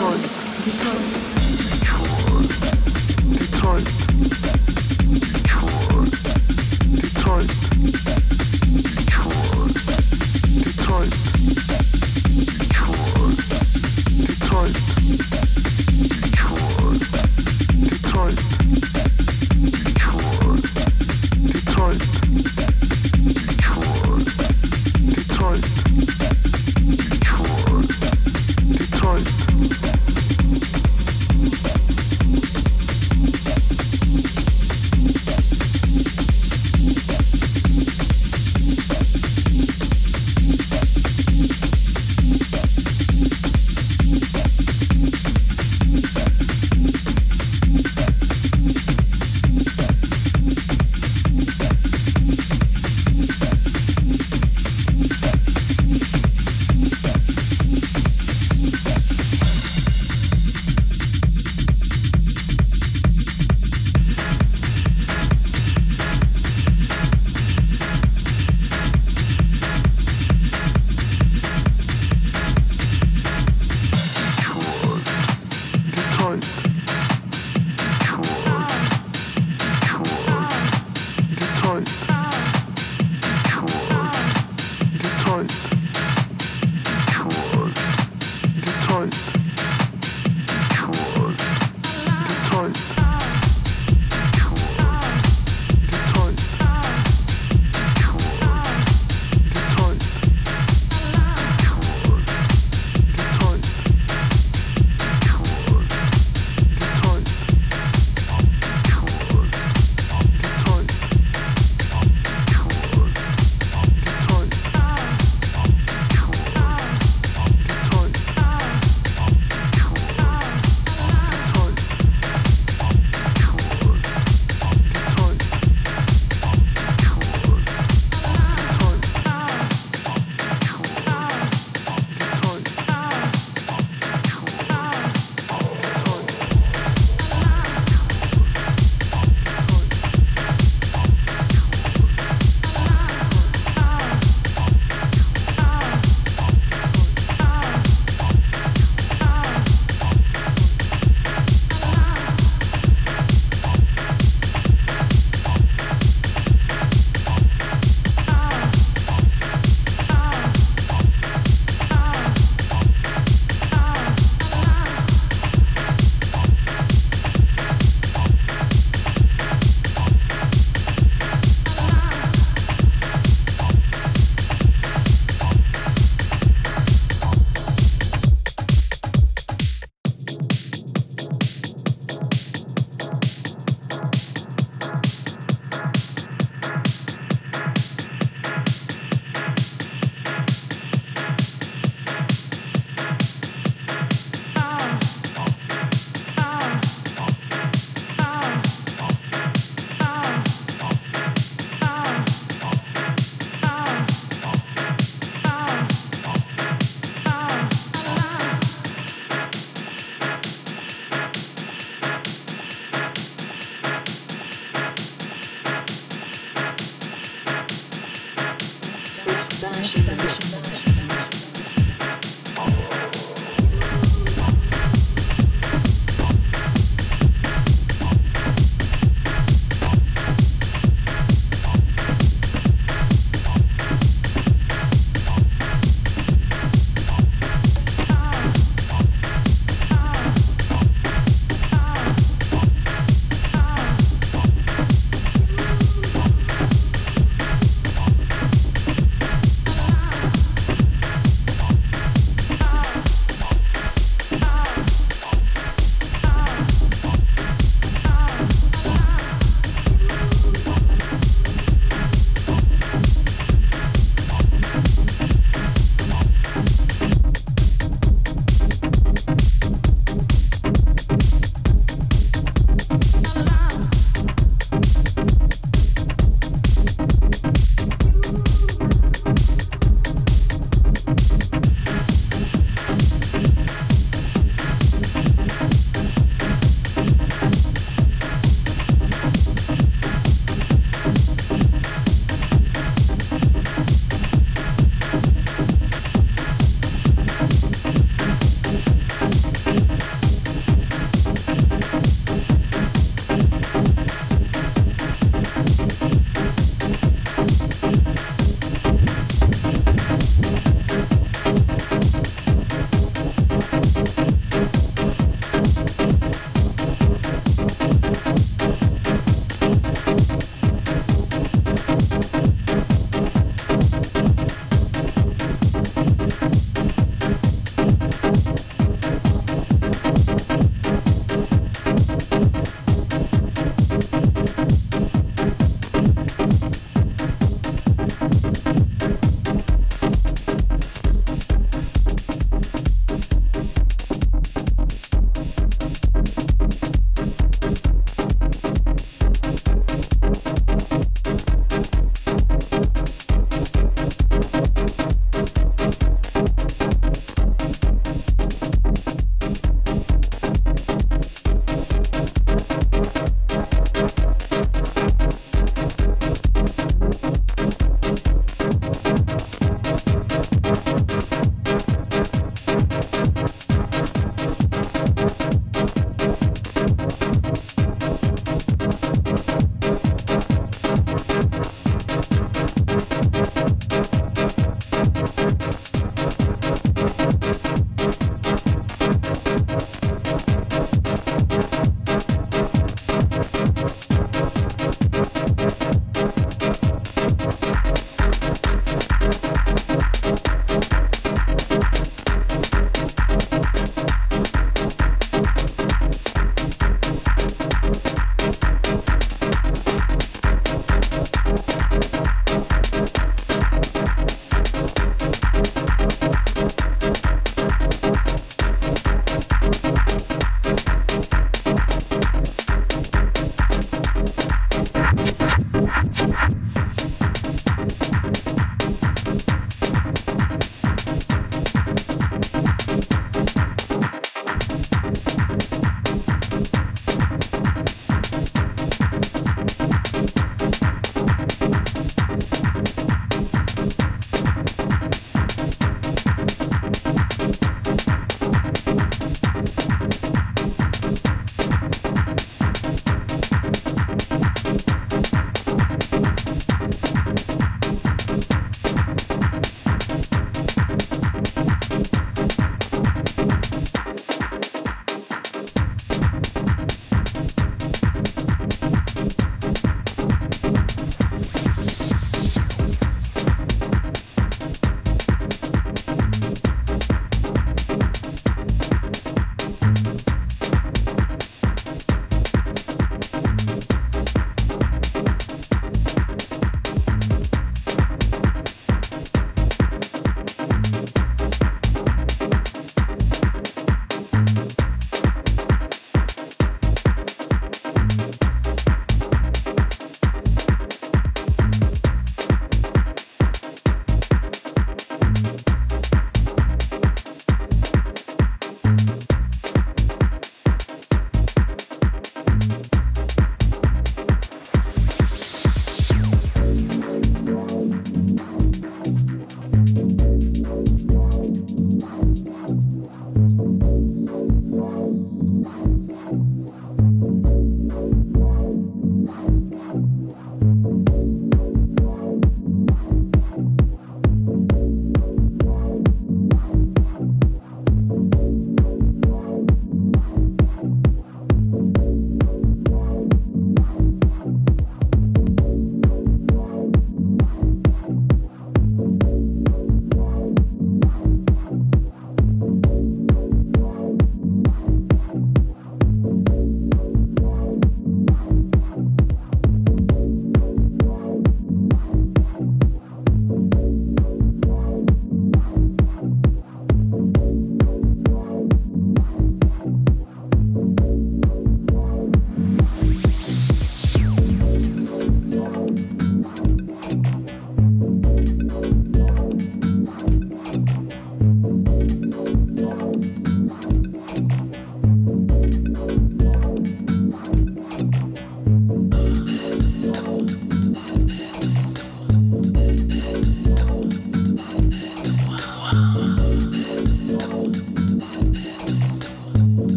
records. Destroyed.